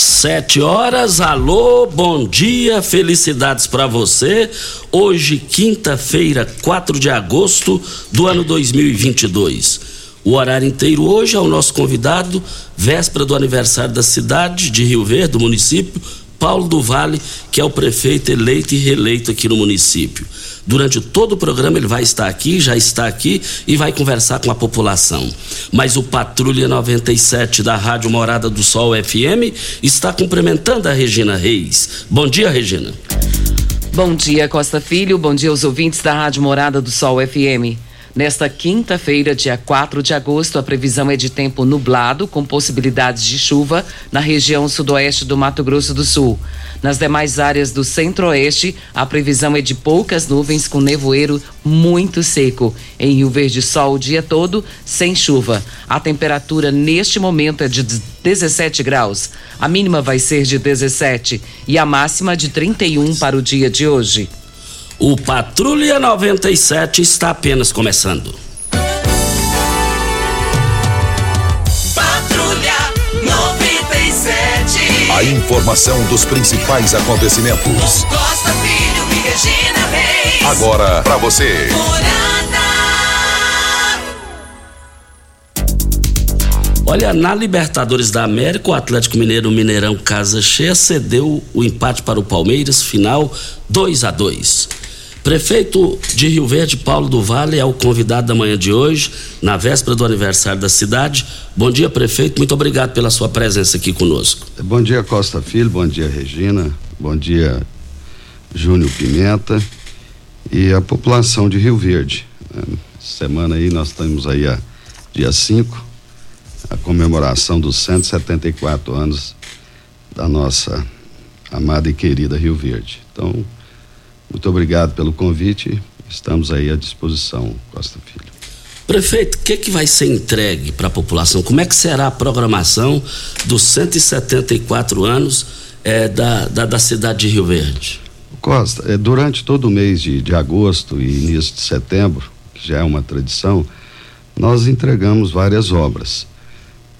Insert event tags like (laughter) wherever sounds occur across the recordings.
Sete horas, alô, bom dia, felicidades para você. Hoje, quinta-feira, 4 de agosto do ano 2022. O horário inteiro hoje é o nosso convidado, véspera do aniversário da cidade de Rio Verde, do município, Paulo do Vale, que é o prefeito eleito e reeleito aqui no município. Durante todo o programa ele vai estar aqui, já está aqui e vai conversar com a população. Mas o Patrulha 97 da Rádio Morada do Sol FM está cumprimentando a Regina Reis. Bom dia, Regina. Bom dia, Costa Filho. Bom dia aos ouvintes da Rádio Morada do Sol FM. Nesta quinta-feira, dia 4 de agosto, a previsão é de tempo nublado, com possibilidades de chuva na região sudoeste do Mato Grosso do Sul. Nas demais áreas do centro-oeste, a previsão é de poucas nuvens com nevoeiro muito seco. Em Rio Verde, sol o dia todo, sem chuva. A temperatura neste momento é de 17 graus. A mínima vai ser de 17 e a máxima de 31 para o dia de hoje. O Patrulha 97 está apenas começando. Patrulha 97. A informação dos principais acontecimentos. Costa Filho e Regina Reis. Agora para você. Olha, na Libertadores da América, o Atlético Mineiro Mineirão Casa Cheia cedeu o empate para o Palmeiras, final 2 a 2. Prefeito de Rio Verde, Paulo do Vale, é o convidado da manhã de hoje, na véspera do aniversário da cidade. Bom dia, prefeito. Muito obrigado pela sua presença aqui conosco. Bom dia, Costa Filho. Bom dia, Regina. Bom dia, Júnior Pimenta e a população de Rio Verde. né? Semana aí nós estamos aí a dia 5, a comemoração dos 174 anos da nossa amada e querida Rio Verde. Então, muito obrigado pelo convite. Estamos aí à disposição, Costa Filho. Prefeito, o que, que vai ser entregue para a população? Como é que será a programação dos 174 anos eh, da, da, da cidade de Rio Verde? Costa, eh, durante todo o mês de, de agosto e início de setembro, que já é uma tradição, nós entregamos várias obras.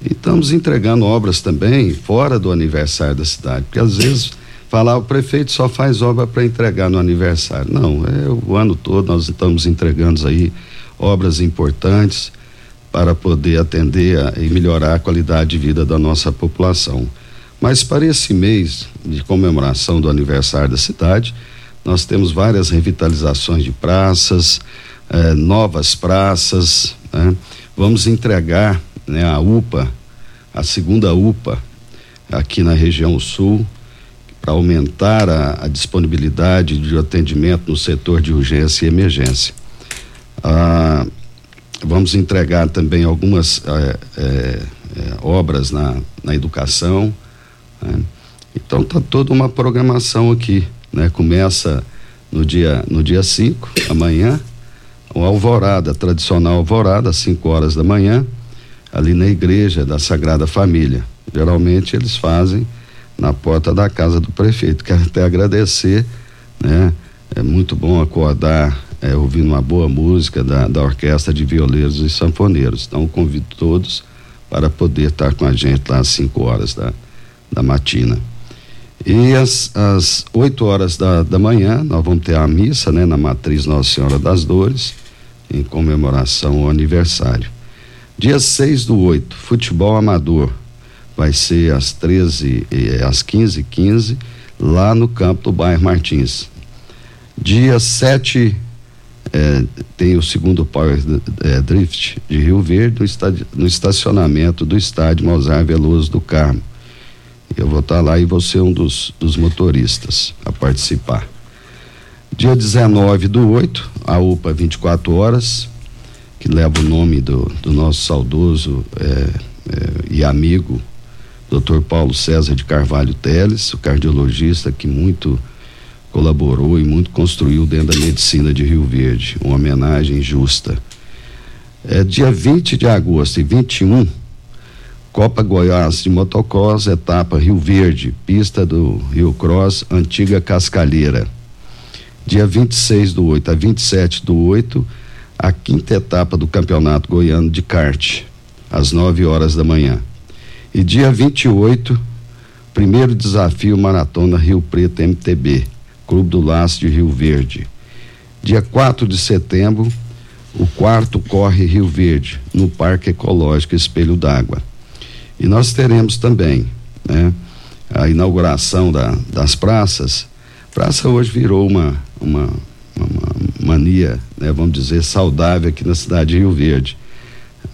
E estamos entregando obras também fora do aniversário da cidade, porque às vezes falar o prefeito só faz obra para entregar no aniversário. Não, é o ano todo nós estamos entregando aí obras importantes para poder atender a- e melhorar a qualidade de vida da nossa população. Mas para esse mês de comemoração do aniversário da cidade, nós temos várias revitalizações de praças, eh, novas praças. né? Vamos entregar né, a UPA, a segunda UPA, aqui na região sul, aumentar a, a disponibilidade de atendimento no setor de urgência e emergência. Ah, vamos entregar também algumas eh, eh, eh, obras na, na educação né? Então tá toda uma programação aqui, né? Começa no dia no dia 5, amanhã, o alvorada, tradicional alvorada, às 5 horas da manhã, ali na igreja da Sagrada Família. Geralmente eles fazem na porta da casa do prefeito. Quero até agradecer, né? É muito bom acordar é, ouvindo uma boa música da, da Orquestra de Violeiros e Sanfoneiros. Então convido todos para poder estar com a gente lá às 5 horas da, da matina. E às, às 8 horas da, da manhã, nós vamos ter a missa, né, na Matriz Nossa Senhora das Dores, em comemoração ao aniversário. Dia 6 do 8, futebol amador. Vai ser às 13 e às 15 15 lá no campo do bairro Martins. Dia 7 é, tem o segundo Power é, Drift de Rio Verde no, estacionamento do estádio Mozart Veloso do Carmo. Eu vou estar lá e vou ser um dos, dos motoristas a participar. Dia 19 do 8, a UPA 24 horas, que leva o nome do, do nosso saudoso é, é, e amigo, Dr. Paulo César de Carvalho Teles, o cardiologista que muito colaborou e muito construiu dentro da medicina de Rio Verde, uma homenagem justa. É dia 20 de agosto e 21, Copa Goiás de Motocross, etapa Rio Verde, pista do Rio Cross, antiga Cascalheira. Dia 26 do 8 a 27 do 8, a quinta etapa do Campeonato Goiano de Kart, às 9 horas da manhã. E dia 28, primeiro desafio Maratona Rio Preto MTB, Clube do Laço de Rio Verde. Dia 4 de setembro, o quarto corre Rio Verde, no Parque Ecológico Espelho d'Água. E nós teremos também, né, a inauguração da, das praças. Praça hoje virou uma, uma, uma mania, né, vamos dizer, saudável aqui na cidade de Rio Verde.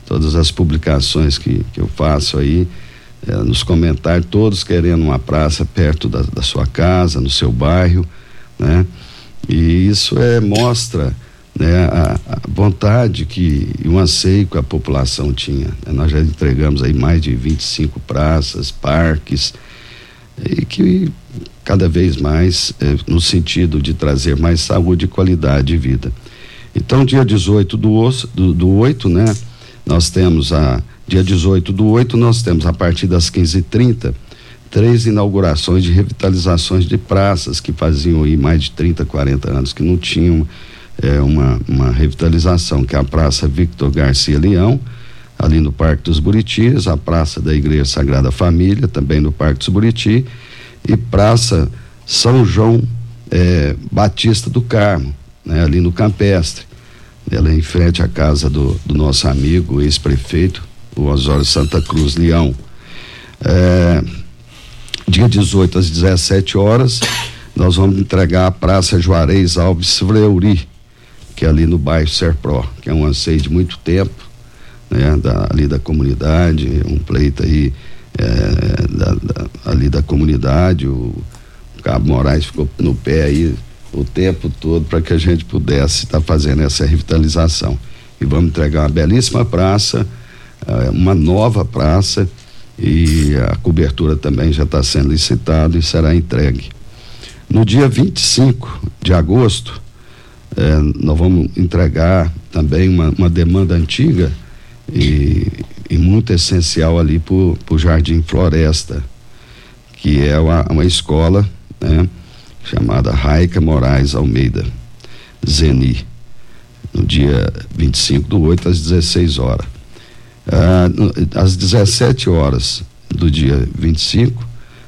Todas as publicações que, que eu faço aí, é, nos comentários, todos querendo uma praça perto da, da sua casa, no seu bairro, né? E isso é mostra né, a, a, vontade que e um anseio que a população tinha. Né? Nós já entregamos aí mais de 25 praças, parques, e que cada vez mais eh, no sentido de trazer mais saúde e qualidade de vida. Então, dia 18 do, do, do 8, né? Nós temos a. Dia 18 do 8, nós temos a partir das 15h30 três inaugurações de revitalizações de praças que faziam aí mais de 30, 40 anos que não tinham é, uma, uma revitalização, que é a Praça Victor Garcia Leão, ali no Parque dos Buritis, a Praça da Igreja Sagrada Família, também no Parque dos Buriti, e Praça São João é, Batista do Carmo, né, ali no Campestre. Ela é em frente à casa do, do nosso amigo, ex-prefeito, o Osório Santa Cruz Leão. É, dia 18 às 17 horas, nós vamos entregar a Praça Juarez Alves Fleury, que é ali no bairro Serpro, que é um anseio de muito tempo, né, da, ali da comunidade, um pleito aí é, da, da, ali da comunidade, o, o Cabo Moraes ficou no pé aí o tempo todo para que a gente pudesse estar tá fazendo essa revitalização. E vamos entregar uma belíssima praça, uma nova praça e a cobertura também já está sendo licitada e será entregue. No dia 25 de agosto, é, nós vamos entregar também uma, uma demanda antiga e, e, muito essencial ali para o Jardim Floresta, que é uma, uma escola né, chamada Raica Moraes Almeida, Zeni, no dia 25 do 8 às 16 horas. Ah, às 17 horas do dia 25,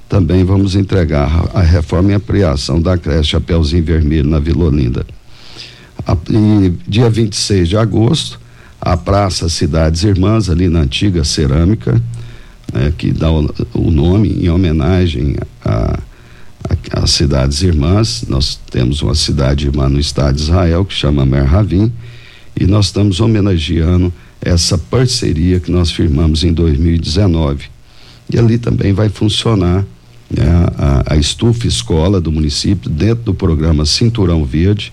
também vamos entregar a reforma e ampliação da creche Chapeuzinho Vermelho na Vila Olinda. A, e dia 26 de agosto, a Praça Cidades Irmãs, ali na antiga cerâmica, né, que dá o, o, nome em homenagem às Cidades Irmãs. Nós temos uma cidade irmã no estado de Israel que chama Merhavim, e nós estamos homenageando essa parceria que nós firmamos em 2019. E ali também vai funcionar né, a, a, estufa escola do município dentro do programa Cinturão Verde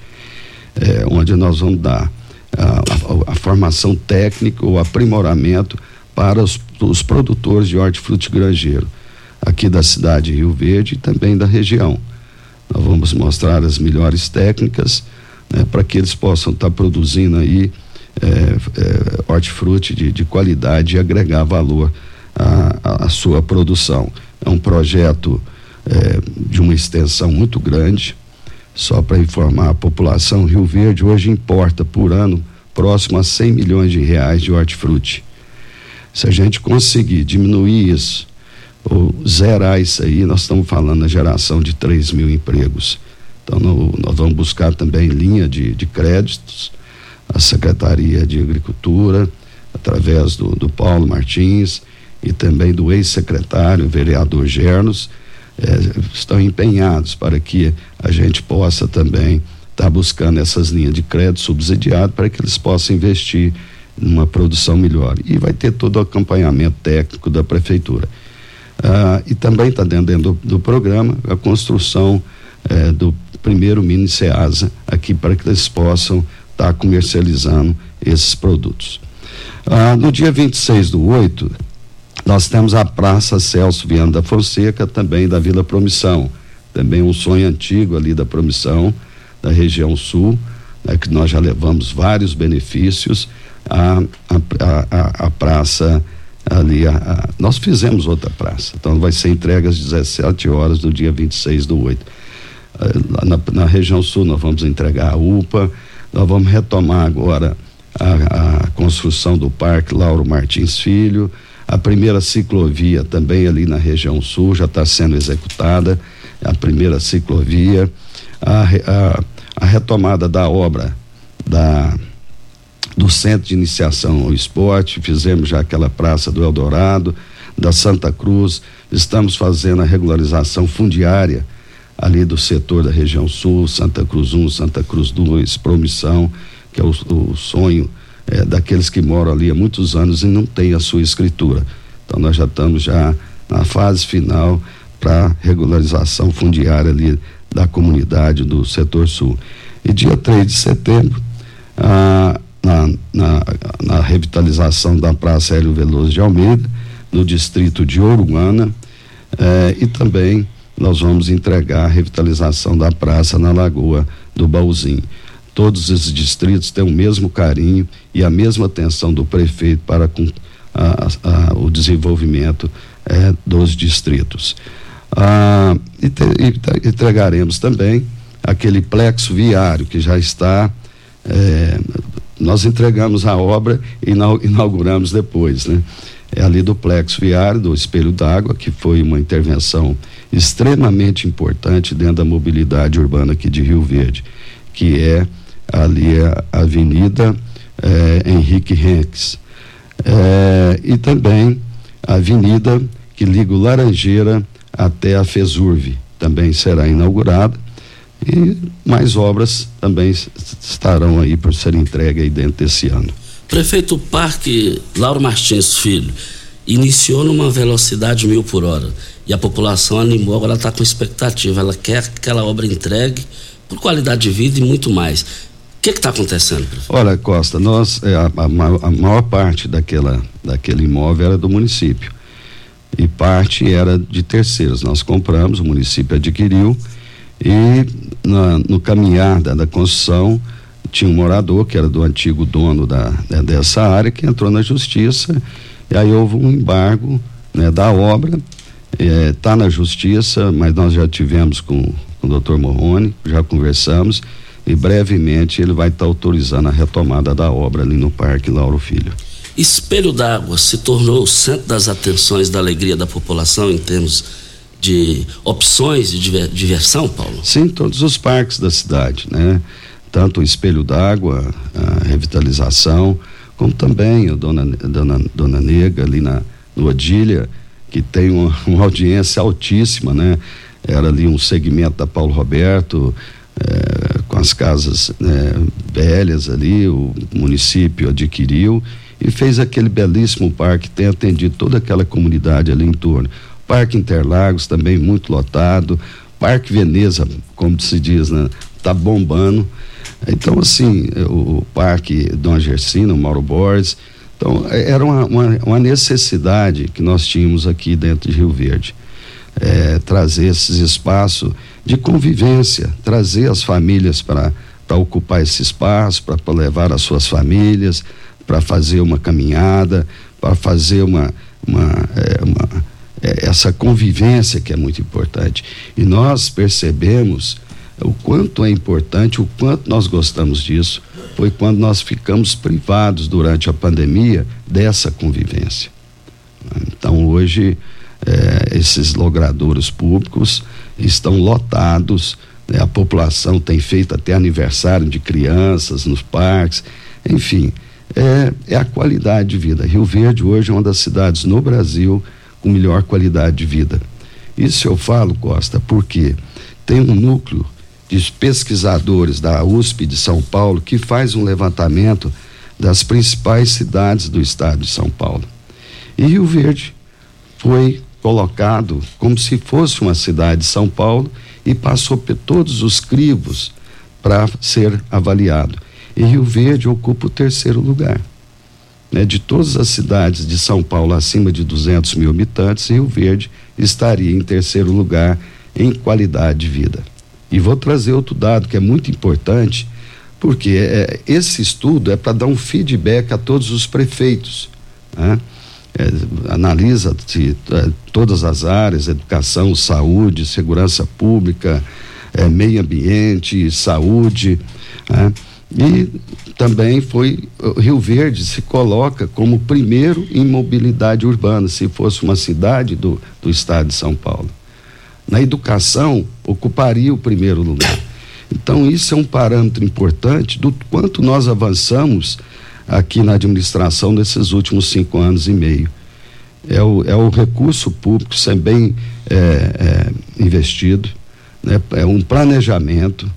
é, onde nós vamos dar a, a, a, formação técnica, o aprimoramento para os, os produtores de hortifruti grangeiro. aqui da cidade de Rio Verde e também da região. Nós vamos mostrar as melhores técnicas né, para que eles possam estar tá produzindo aí é, é, hortifruti de, de qualidade e agregar valor à, à sua produção. É um projeto é, de uma extensão muito grande. Só para informar a população, Rio Verde hoje importa por ano próximo a 100 milhões de reais de hortifruti. Se a gente conseguir diminuir isso, ou zerar isso aí, nós estamos falando na geração de 3 mil empregos. Então, no, nós vamos buscar também linha de, de créditos, a Secretaria de Agricultura, através do, do Paulo Martins e também do ex-secretário, vereador Gernos, eh, estão empenhados para que a gente possa também estar tá buscando essas linhas de crédito subsidiado para que eles possam investir numa produção melhor. E vai ter todo o acompanhamento técnico da prefeitura. Ah, e também está dentro, dentro do, do, programa a construção eh, do primeiro mini SEASA aqui para que eles possam estar tá comercializando esses produtos. Ah, no dia 26 do 8, nós temos a Praça Celso Viana da Fonseca, também da Vila Promissão. Também um sonho antigo ali da Promissão, da região sul, né, que nós já levamos vários benefícios. A, a, a praça ali, a, nós fizemos outra praça, então vai ser entregue às 17 horas do dia 26 do 8. Uh, na, na região sul nós vamos entregar a UPA, nós vamos retomar agora a, a construção do Parque Lauro Martins Filho, a primeira ciclovia também ali na região sul já está sendo executada, a primeira ciclovia, a, a, a retomada da obra da do Centro de Iniciação ao Esporte, fizemos já aquela praça do Eldorado, da Santa Cruz, estamos fazendo a regularização fundiária ali do setor da região sul, Santa Cruz 1, Santa Cruz 2, Promissão, que é o, o sonho é, daqueles que moram ali há muitos anos e não têm a sua escritura. Então nós já estamos já na fase final para regularização fundiária ali da comunidade do setor sul. E dia 3 de setembro, ah, na, na, na, revitalização da Praça Hélio Veloso de Almeida, no distrito de Oruana, eh, e também nós vamos entregar a revitalização da praça na Lagoa do Baúzinho. Todos esses distritos têm o mesmo carinho e a mesma atenção do prefeito para com a, a, o desenvolvimento eh, dos distritos. Ah, e, te, e, entregaremos também aquele plexo viário que já está eh, nós entregamos a obra e inauguramos depois, né? É ali do plexo viário, do espelho d'água, que foi uma intervenção extremamente importante dentro da mobilidade urbana aqui de Rio Verde, que é ali a Avenida eh, Henrique Henriques. Eh, e também a avenida que liga o Laranjeira até a Fesurve, também será inaugurada e mais obras também estarão aí por ser entregue aí dentro desse ano. Prefeito Parque Lauro Martins Filho iniciou numa velocidade mil por hora e a população animou, agora está com expectativa, ela quer aquela obra entregue por qualidade de vida e muito mais. O que está acontecendo? Prefeito? Olha, Costa, nós é, a, a, a maior parte daquela, daquele imóvel era do município e parte era de terceiros. Nós compramos, o município adquiriu e na, no caminhar da, da, construção tinha um morador que era do antigo dono da, né, dessa área que entrou na justiça e aí houve um embargo né, da obra está é, na justiça mas nós já tivemos com, com o doutor Morrone já conversamos e brevemente ele vai estar tá autorizando a retomada da obra ali no Parque Lauro Filho. Espelho d'Água se tornou o centro das atenções da alegria da população em termos de opções de diversão, Paulo? Sim, todos os parques da cidade, né? Tanto o Espelho d'Água, a revitalização, como também a Dona, Dona, Dona Nega ali na, no Odília, que tem uma, (laughs) uma audiência altíssima, né? Era ali um segmento da Paulo Roberto, eh, com as casas né, velhas ali, o município adquiriu e fez aquele belíssimo parque, tem atendido toda aquela comunidade ali em torno. Parque Interlagos também muito lotado, Parque Veneza, como se diz, né? Tá bombando. Então, assim, o, o Parque Dom Gersino, Mauro Borges, então, é, era uma, uma, uma, necessidade que nós tínhamos aqui dentro de Rio Verde. é, trazer esses espaços de convivência, trazer as famílias para ocupar esse espaço, para levar as suas famílias, para fazer uma caminhada, para fazer uma, uma, é, uma é, essa convivência que é muito importante. E nós percebemos o quanto é importante, o quanto nós gostamos disso, foi quando nós ficamos privados durante a pandemia dessa convivência. Então hoje é, esses logradouros públicos estão lotados, né? a população tem feito até aniversário de crianças nos parques, enfim, é, é a qualidade de vida. Rio Verde hoje é uma das cidades no Brasil com melhor qualidade de vida. Isso eu falo, Costa, porque tem um núcleo de pesquisadores da USP de São Paulo que faz um levantamento das principais cidades do estado de São Paulo. E Rio Verde foi colocado como se fosse uma cidade de São Paulo e passou por todos os crivos para ser avaliado. E Rio Verde ocupa o terceiro lugar. Né? De todas as cidades de São Paulo acima de 200 mil habitantes, Rio Verde estaria em terceiro lugar em qualidade de vida. E vou trazer outro dado que é muito importante, porque é, esse estudo é para dar um feedback a todos os prefeitos. Né? É, analisa é, todas as áreas, educação, saúde, segurança pública, é, meio ambiente, saúde. Né? E também foi Rio Verde se coloca como primeiro em mobilidade urbana, se fosse uma cidade do, do estado de São Paulo na educação ocuparia o primeiro lugar. Então, isso é um parâmetro importante do quanto nós avançamos aqui na administração nesses últimos cinco anos e meio. É o, é o recurso público ser bem é, é, investido, né? é um planejamento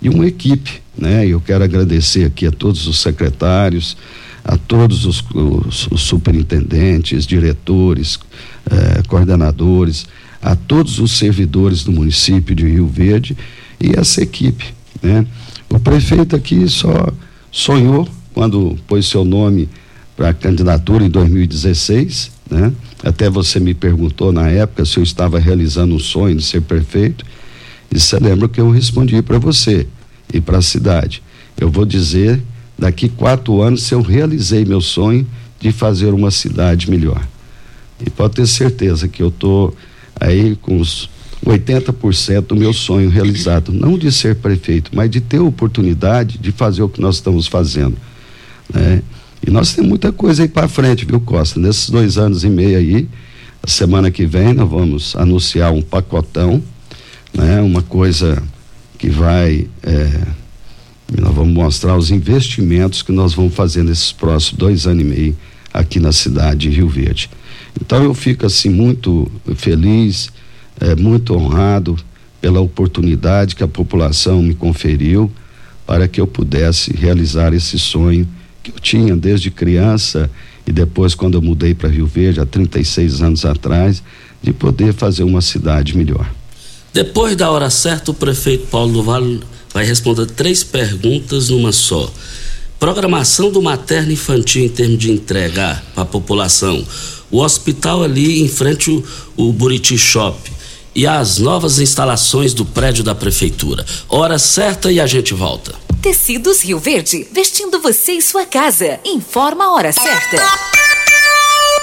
e uma equipe. Né? Eu quero agradecer aqui a todos os secretários, a todos os, os, os superintendentes, diretores, eh, coordenadores, a todos os servidores do município de Rio Verde e essa equipe. Né? O prefeito aqui só sonhou quando pôs seu nome para a candidatura em 2016, né? Até você me perguntou na época se eu estava realizando um sonho de ser prefeito. E você lembra que eu respondi para você e para a cidade. Eu vou dizer daqui quatro anos se eu realizei meu sonho de fazer uma cidade melhor. E pode ter certeza que eu estou aí com os 80% do meu sonho realizado, não de ser prefeito, mas de ter oportunidade de fazer o que nós estamos fazendo, né? E nós temos muita coisa aí para frente, viu, Costa? Nesses dois anos e meio aí, a semana que vem nós vamos anunciar um pacotão, né? Uma coisa que vai, é, nós vamos mostrar os investimentos que nós vamos fazer nesses próximos dois anos e meio aqui na cidade de Rio Verde. Então eu fico assim muito feliz, é, muito honrado pela oportunidade que a população me conferiu para que eu pudesse realizar esse sonho que eu tinha desde criança e depois quando eu mudei para Rio Verde há 36 anos atrás, de poder fazer uma cidade melhor. Depois da hora certa, o prefeito Paulo do Vale vai responder três perguntas numa só. Programação do materno infantil em termos de entregar para a população o hospital ali em frente o, o Buriti Shop e as novas instalações do prédio da prefeitura. Hora certa e a gente volta. Tecidos Rio Verde, vestindo você e sua casa. Informa a hora certa.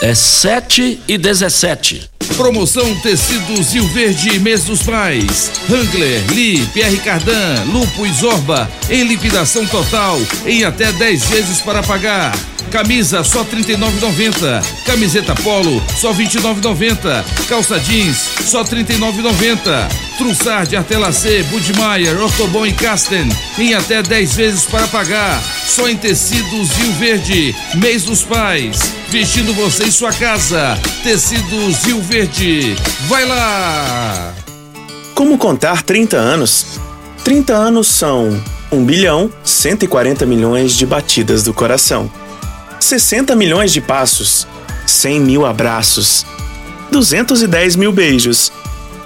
É 7 e 17. Promoção Tecidos Rio Verde Mês dos Pais. Hangler, Lee, Pierre Cardan, Lupo e Zorba em liquidação total em até 10 vezes para pagar. Camisa só 39,90. Camiseta polo só 29,90. Calça jeans só 39,90. Trussard, Artelacê, Budmeier, Ortobon e Casten em até 10 vezes para pagar. Só em tecidos Rio Verde. Mês dos Pais. Vestindo você em sua casa. Tecidos Rio Verde. Vai lá! Como contar 30 anos? 30 anos são 1 bilhão 140 milhões de batidas do coração. 60 milhões de passos, 100 mil abraços, 210 mil beijos,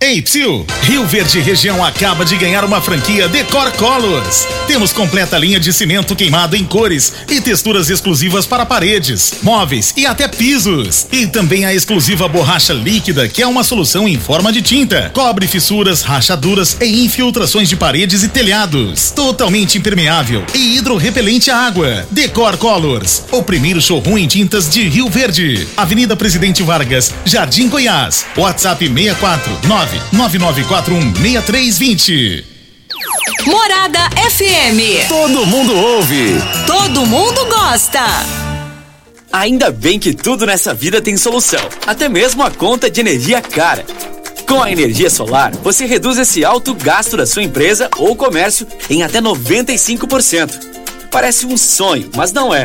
Ei, Psil! Rio Verde Região acaba de ganhar uma franquia Decor Colors. Temos completa linha de cimento queimado em cores e texturas exclusivas para paredes, móveis e até pisos. E também a exclusiva borracha líquida, que é uma solução em forma de tinta. Cobre fissuras, rachaduras e infiltrações de paredes e telhados. Totalmente impermeável e hidrorrepelente à água. Decor Colors, o primeiro showroom em tintas de Rio Verde. Avenida Presidente Vargas, Jardim Goiás. WhatsApp 649 99416320. Morada FM. Todo mundo ouve. Todo mundo gosta. Ainda bem que tudo nessa vida tem solução, até mesmo a conta de energia cara. Com a energia solar, você reduz esse alto gasto da sua empresa ou comércio em até 95%. Parece um sonho, mas não é.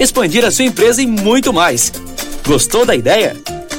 expandir a sua empresa e muito mais. Gostou da ideia?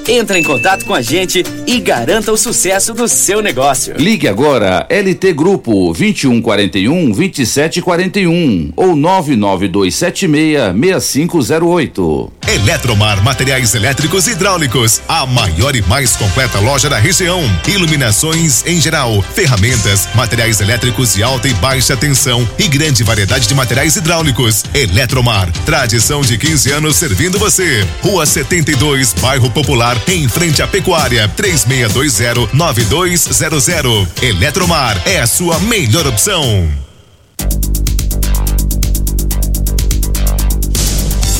Entre em contato com a gente e garanta o sucesso do seu negócio. Ligue agora LT Grupo 2141 2741 ou 99276 6508. Eletromar Materiais Elétricos e Hidráulicos, a maior e mais completa loja da região. Iluminações em geral, ferramentas, materiais elétricos de alta e baixa tensão e grande variedade de materiais hidráulicos. Eletromar, tradição de 15 anos servindo você. Rua 72, Bairro Popular, em frente à Pecuária, 3620-9200. Eletromar é a sua melhor opção.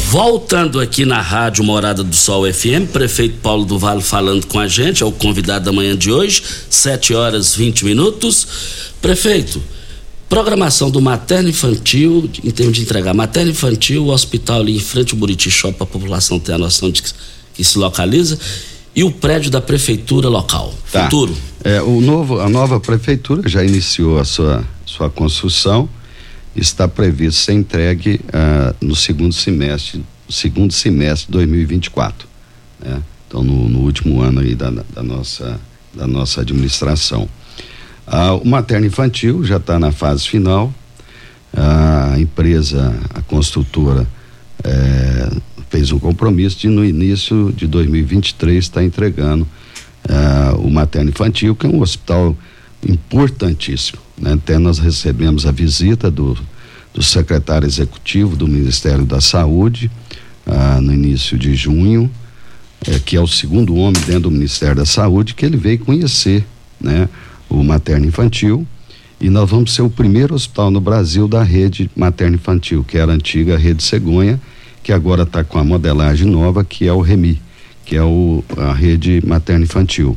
Voltando aqui na Rádio Morada do Sol FM, prefeito Paulo do Vale falando com a gente, é o convidado da manhã de hoje, 7 horas 20 minutos. Prefeito, programação do materno infantil, em termos de entregar materno infantil, o hospital ali em frente ao Buriti Shop, para a população ter a noção de que, que se localiza, e o prédio da prefeitura local. Tá. Futuro. É, o novo, a nova prefeitura já iniciou a sua, sua construção está previsto ser entregue uh, no segundo semestre, segundo semestre de 2024. Né? Então, no, no, último ano aí da, da, nossa, da nossa administração. Uh, o materno infantil já está na fase final. A empresa, a construtora, eh, fez um compromisso de no início de 2023 estar tá entregando eh, o materno infantil, que é um hospital importantíssimo. Né? Até nós recebemos a visita do, do secretário executivo do Ministério da Saúde ah, no início de junho, eh, que é o segundo homem dentro do Ministério da Saúde, que ele veio conhecer né? o materno infantil. E nós vamos ser o primeiro hospital no Brasil da rede materno infantil, que era a antiga rede Cegonha, que agora está com a modelagem nova, que é o REMI, que é o, a rede materno infantil.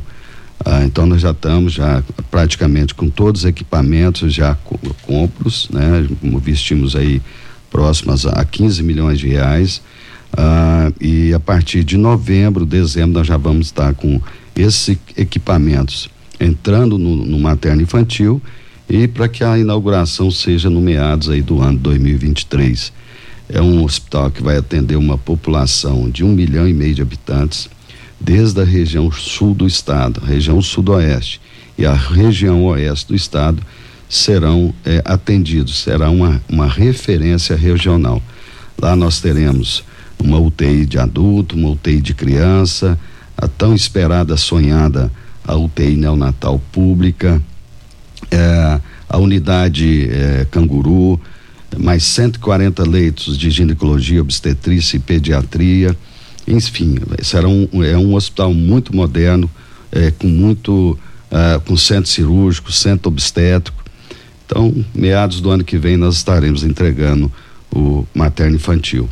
Ah, então nós já estamos já praticamente com todos os equipamentos já compros, né? Vestimos aí próximas a 15 milhões de reais. Ah, e a partir de novembro, dezembro, nós já vamos estar com esses equipamentos entrando no, no materno infantil e para que a inauguração seja no meados aí do ano 2023. É um hospital que vai atender uma população de um milhão e meio de habitantes desde a região sul do estado, região sudoeste e a região oeste do estado serão é, atendidos, será uma, uma referência regional. Lá nós teremos uma UTI de adulto, uma UTI de criança, a tão esperada, sonhada a UTI neonatal pública, é, a unidade é, canguru, mais 140 leitos de ginecologia, obstetrícia e pediatria enfim, será um, é um hospital muito moderno, é, com muito, uh, com centro cirúrgico, centro obstétrico. Então, meados do ano que vem nós estaremos entregando o materno infantil.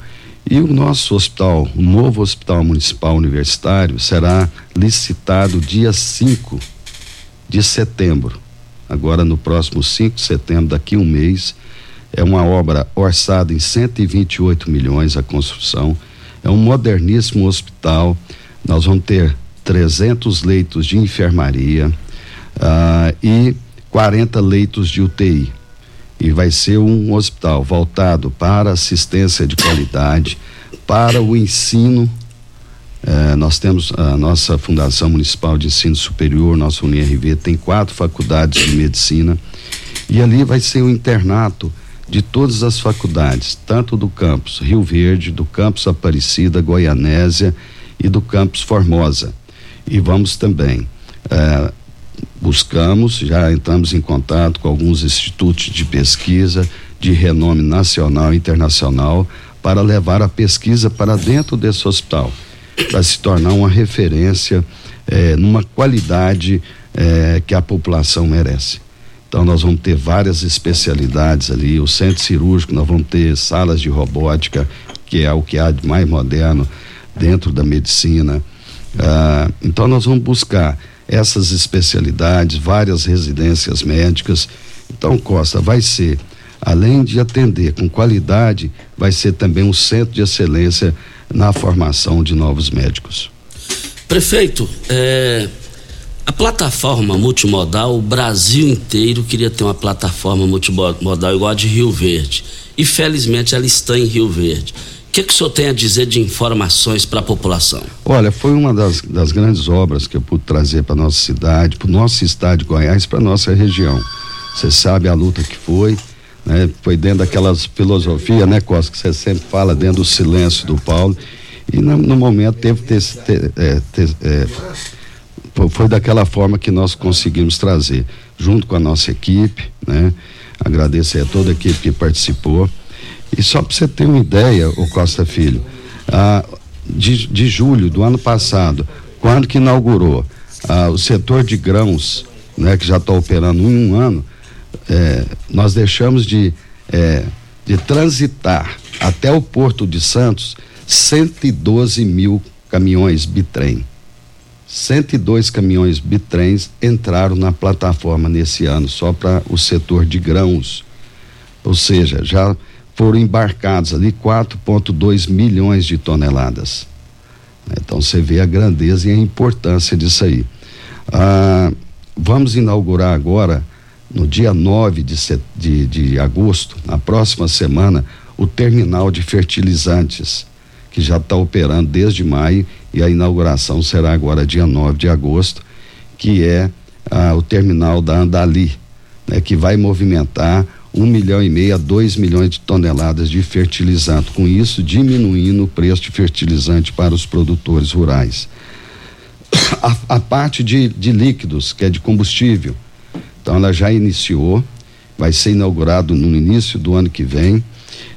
E o nosso hospital, o novo hospital municipal universitário, será licitado dia 5 de setembro. Agora no próximo 5 de setembro, daqui um mês, é uma obra orçada em 128 milhões a construção é um moderníssimo hospital. Nós vamos ter 300 leitos de enfermaria uh, e 40 leitos de UTI. E vai ser um hospital voltado para assistência de qualidade, para o ensino. Eh, nós temos a nossa Fundação Municipal de Ensino Superior, nossa UNIRV, tem quatro faculdades de medicina. E ali vai ser o internato de todas as faculdades, tanto do campus Rio Verde, do campus Aparecida, Goianésia e do campus Formosa. E vamos também eh, buscamos, já entramos em contato com alguns institutos de pesquisa de renome nacional e internacional para levar a pesquisa para dentro desse hospital, para se tornar uma referência eh, numa qualidade eh, que a população merece. Então nós vamos ter várias especialidades ali, o centro cirúrgico, nós vamos ter salas de robótica, que é o que há de mais moderno dentro da medicina. Ah, então nós vamos buscar essas especialidades, várias residências médicas. Então, Costa, vai ser, além de atender com qualidade, vai ser também um centro de excelência na formação de novos médicos. Prefeito, é, a plataforma multimodal, o Brasil inteiro queria ter uma plataforma multimodal igual a de Rio Verde. E felizmente ela está em Rio Verde. O que, que o senhor tem a dizer de informações para a população? Olha, foi uma das, das grandes obras que eu pude trazer para nossa cidade, para o nosso estado de Goiás, para nossa região. Você sabe a luta que foi, né? Foi dentro daquelas filosofia, né, Costa, que você sempre fala dentro do silêncio do Paulo. E no, no momento teve ter, ter, é, ter é, foi, daquela forma que nós conseguimos trazer, junto com a nossa equipe, né? Agradeço a toda a equipe que participou. E só para você ter uma ideia, o Costa Filho, ah, de, de julho do ano passado, quando que inaugurou ah, o setor de grãos, né, que já está operando em um ano, eh, nós deixamos de, eh, de transitar até o Porto de Santos 112 mil caminhões bitrem. 102 caminhões bitrens entraram na plataforma nesse ano, só para o setor de grãos. Ou seja, já foram embarcados ali 4,2 milhões de toneladas. Então você vê a grandeza e a importância disso aí. Ah, vamos inaugurar agora, no dia 9 de, de, de agosto, na próxima semana, o terminal de fertilizantes, que já está operando desde maio e a inauguração será agora dia 9 de agosto, que é ah, o terminal da Andali, né, que vai movimentar um milhão e meio a dois milhões de toneladas de fertilizante, com isso diminuindo o preço de fertilizante para os produtores rurais. (coughs) A, a parte de, de líquidos, que é de combustível, então ela já iniciou, vai ser inaugurado no início do ano que vem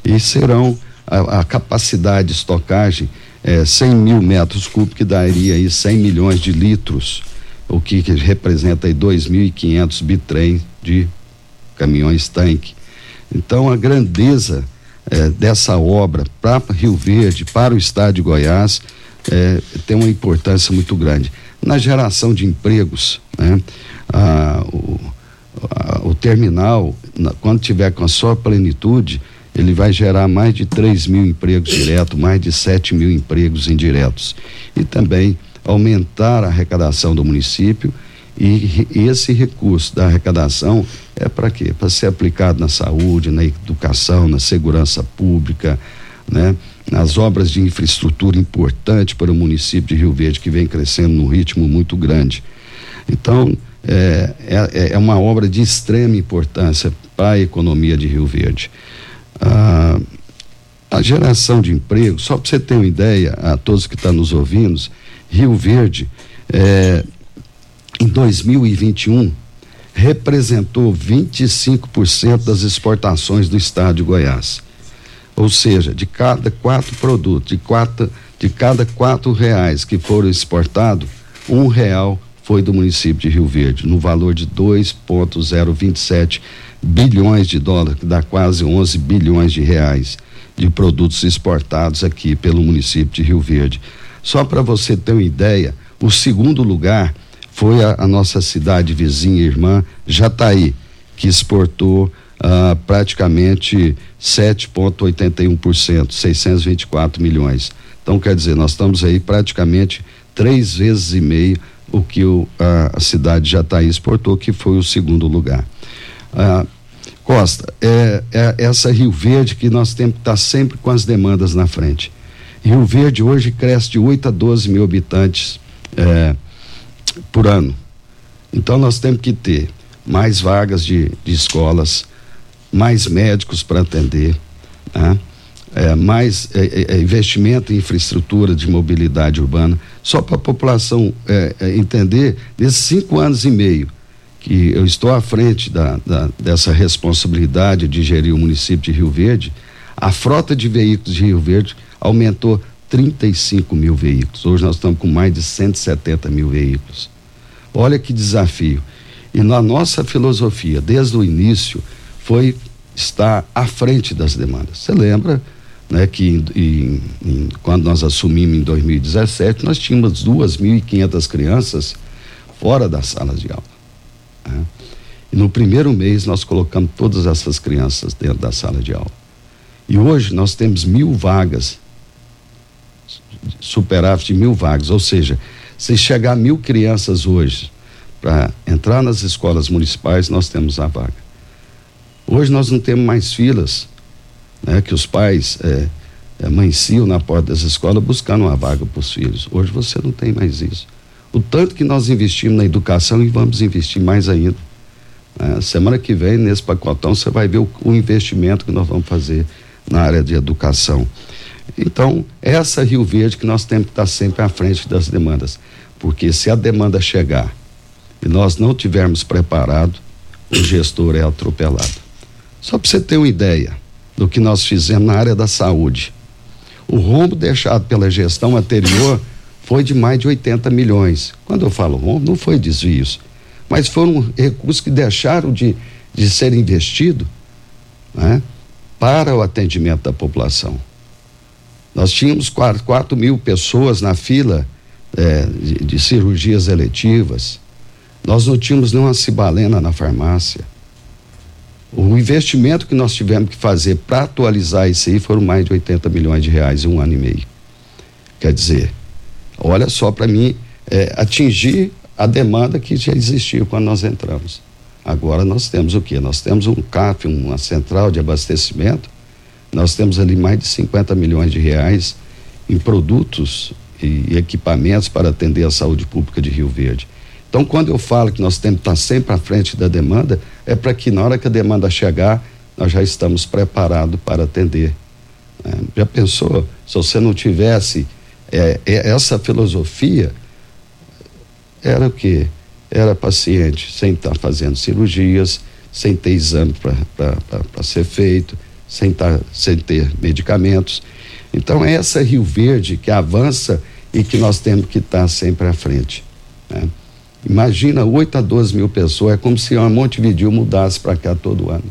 e serão a, a capacidade de estocagem é 100 mil metros cúbicos, que daria aí 100 milhões de litros, o que, que representa aí 2.500 bitrem de caminhões tanque. Então a grandeza eh, dessa obra para Rio Verde, para o estado de Goiás, eh, tem uma importância muito grande. Na geração de empregos, né? Ah, o, a, o terminal, na, quando tiver com a sua plenitude, ele vai gerar mais de 3 mil empregos diretos, mais de 7 mil empregos indiretos. E também aumentar a arrecadação do município e, esse recurso da arrecadação é para quê? Para ser aplicado na saúde, na educação, na segurança pública, né? nas obras de infraestrutura importante para o município de Rio Verde, que vem crescendo num ritmo muito grande. Então, é, é, é uma obra de extrema importância para a economia de Rio Verde. Ah, a geração de emprego, só para você ter uma ideia, a todos que estão nos ouvindo, Rio Verde, é, em 2021, representou 25% das exportações do estado de Goiás. Ou seja, de cada quatro produtos, de, quatro, de cada quatro reais que foram exportados, um real foi do município de Rio Verde, no valor de 2,027 bilhões de dólares, que dá quase 11 bilhões de reais de produtos exportados aqui pelo município de Rio Verde. Só para você ter uma ideia, o segundo lugar foi a, a nossa cidade vizinha irmã Jataí, que exportou ah, praticamente 7,81%, 624 milhões. Então, quer dizer, nós estamos aí praticamente três vezes e meio o que o, a, a cidade de Jataí exportou, que foi o segundo lugar. Ah, Costa, é, é, essa Rio Verde que nós temos que estar sempre com as demandas na frente. Rio Verde hoje cresce de 8 a 12 mil habitantes é, por ano. Então nós temos que ter mais vagas de, de escolas, mais médicos para atender, né? é, mais é, é, é, investimento em infraestrutura de mobilidade urbana, só para a população é, entender, nesses cinco anos e meio que eu estou à frente da, da, dessa responsabilidade de gerir o município de Rio Verde, a frota de veículos de Rio Verde aumentou 35 mil veículos. Hoje nós estamos com mais de 170 mil veículos. Olha que desafio. E na nossa filosofia, desde o início, foi estar à frente das demandas. Você lembra né, que em, em, quando nós assumimos em 2017, nós tínhamos 2.500 crianças fora das salas de aula. Né? E no primeiro mês nós colocamos todas essas crianças dentro da sala de aula. E hoje nós temos mil vagas, superávit de mil vagas, ou seja, se chegar mil crianças hoje para entrar nas escolas municipais, nós temos a vaga. Hoje nós não temos mais filas né, que os pais é, é, na porta das escolas buscando uma vaga para os filhos. Hoje você não tem mais isso. O tanto que nós investimos na educação e vamos investir mais ainda. É, semana que vem, nesse pacotão, você vai ver o, o investimento que nós vamos fazer na área de educação. Então, essa Rio Verde que nós temos que estar sempre à frente das demandas. Porque se a demanda chegar e nós não tivermos preparado, o gestor é atropelado. Só para você ter uma ideia, do que nós fizemos na área da saúde. O rombo deixado pela gestão anterior foi de mais de 80 milhões. Quando eu falo rombo, não foi desvios, mas foram recursos que deixaram de, de ser investidos né, para o atendimento da população. Nós tínhamos 4, 4 mil pessoas na fila é, de, de cirurgias eletivas. Nós não tínhamos nenhuma cibalena na farmácia. O investimento que nós tivemos que fazer para atualizar isso aí foram mais de 80 milhões de reais em um ano e meio. Quer dizer, olha só para mim é, atingir a demanda que já existia quando nós entramos. Agora nós temos o que? Nós temos um CAF, uma central de abastecimento, nós temos ali mais de 50 milhões de reais em produtos e equipamentos para atender a saúde pública de Rio Verde. Então, quando eu falo que nós temos que estar sempre à frente da demanda, é para que na hora que a demanda chegar, nós já estamos preparados para atender. É, já pensou, se você não tivesse é, é, essa filosofia, era o quê? Era paciente sem estar fazendo cirurgias, sem ter exame para ser feito, sem, tar, sem ter medicamentos. Então, é essa Rio Verde que avança e que nós temos que estar sempre à frente. Né? Imagina 8 a 12 mil pessoas, é como se a Montevideo mudasse para cá todo ano.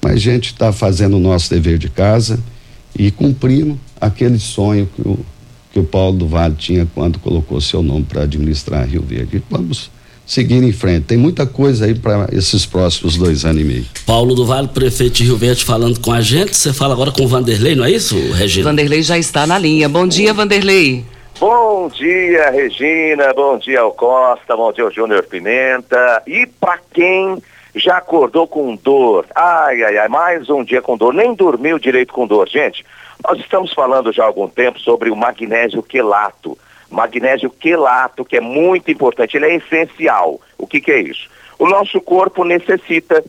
Mas a gente está fazendo o nosso dever de casa e cumprindo aquele sonho que o, que o Paulo do Vale tinha quando colocou seu nome para administrar Rio Verde. Vamos seguir em frente. Tem muita coisa aí para esses próximos dois anos e meio. Paulo do Vale, prefeito de Rio Verde, falando com a gente. Você fala agora com o Vanderlei, não é isso, Regina? Vanderlei já está na linha. Bom dia, Vanderlei. Bom dia, Regina. Bom dia ao Costa. Bom dia ao Júnior Pimenta. E para quem já acordou com dor, ai, ai, ai, mais um dia com dor, nem dormiu direito com dor. Gente, nós estamos falando já há algum tempo sobre o magnésio quelato. Magnésio quelato, que é muito importante, ele é essencial. O que, que é isso? O nosso corpo necessita,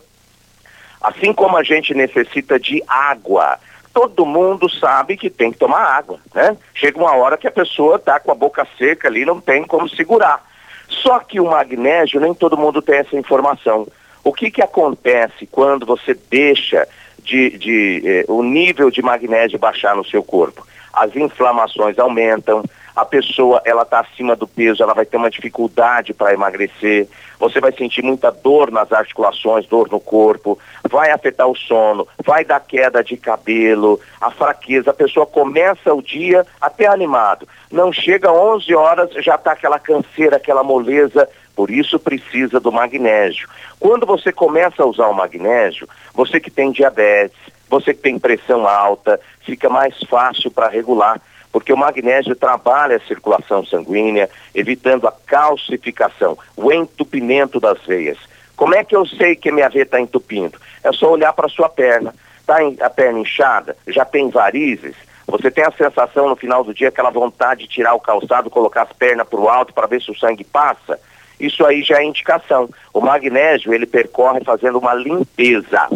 assim como a gente necessita de água todo mundo sabe que tem que tomar água, né? Chega uma hora que a pessoa está com a boca seca ali, não tem como segurar. Só que o magnésio, nem todo mundo tem essa informação. O que, que acontece quando você deixa de, de eh, o nível de magnésio baixar no seu corpo? As inflamações aumentam, a pessoa ela está acima do peso, ela vai ter uma dificuldade para emagrecer, você vai sentir muita dor nas articulações, dor no corpo, vai afetar o sono, vai dar queda de cabelo, a fraqueza, a pessoa começa o dia até animado, não chega 11 horas, já está aquela canseira, aquela moleza, por isso precisa do magnésio. Quando você começa a usar o magnésio, você que tem diabetes, você que tem pressão alta, fica mais fácil para regular porque o magnésio trabalha a circulação sanguínea, evitando a calcificação, o entupimento das veias. Como é que eu sei que minha veia está entupindo? É só olhar para sua perna. Está a perna inchada? Já tem varizes? Você tem a sensação no final do dia, aquela vontade de tirar o calçado, colocar as pernas para o alto para ver se o sangue passa? Isso aí já é indicação. O magnésio, ele percorre fazendo uma limpeza.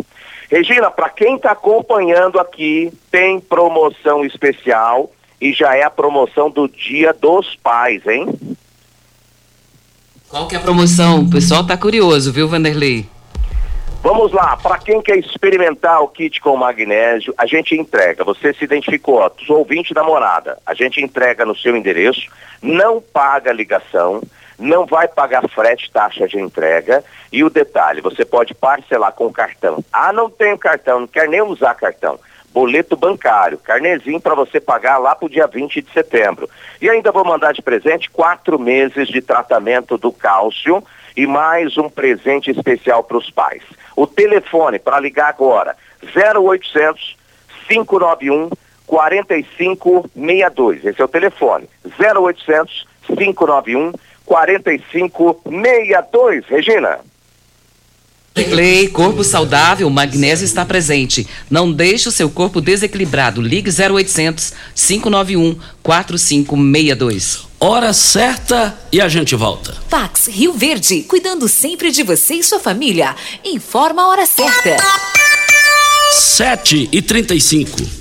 Regina, para quem está acompanhando aqui, tem promoção especial e já é a promoção do Dia dos Pais, hein? Qual que é a promoção? O pessoal tá curioso, viu, Vanderlei? Vamos lá, para quem quer experimentar o kit com magnésio, a gente entrega. Você se identificou, sou ouvinte da morada. A gente entrega no seu endereço, não paga ligação, não vai pagar frete, taxa de entrega. E o detalhe, você pode parcelar com cartão. Ah, não tenho cartão, não quer nem usar cartão. Boleto bancário, carnezinho para você pagar lá para o dia 20 de setembro. E ainda vou mandar de presente quatro meses de tratamento do cálcio e mais um presente especial para os pais. O telefone para ligar agora, 0800 591 4562. Esse é o telefone, 0800 591 4562. Regina. Play, corpo saudável, magnésio está presente. Não deixe o seu corpo desequilibrado. Ligue 0800 591 4562. Hora certa e a gente volta. Pax Rio Verde, cuidando sempre de você e sua família. Informa a hora certa. 7 e 35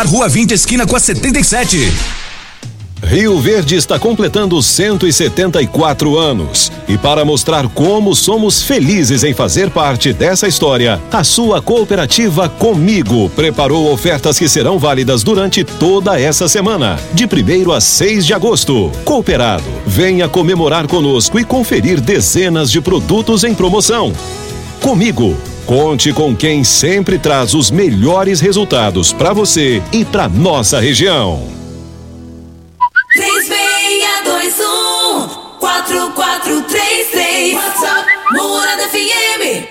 Rua 20, esquina com a 77. Rio Verde está completando 174 anos. E para mostrar como somos felizes em fazer parte dessa história, a sua cooperativa Comigo preparou ofertas que serão válidas durante toda essa semana, de 1 a 6 de agosto. Cooperado, venha comemorar conosco e conferir dezenas de produtos em promoção. Comigo, Conte com quem sempre traz os melhores resultados para você e para nossa região. 3621 4433 WhatsApp Morada FM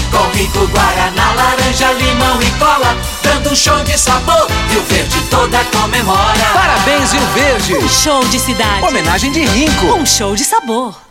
com rico guaraná, laranja, limão e cola, dando um show de sabor. Rio Verde toda comemora. Parabéns, Rio Verde. Um show de cidade. Homenagem de rim um show de sabor.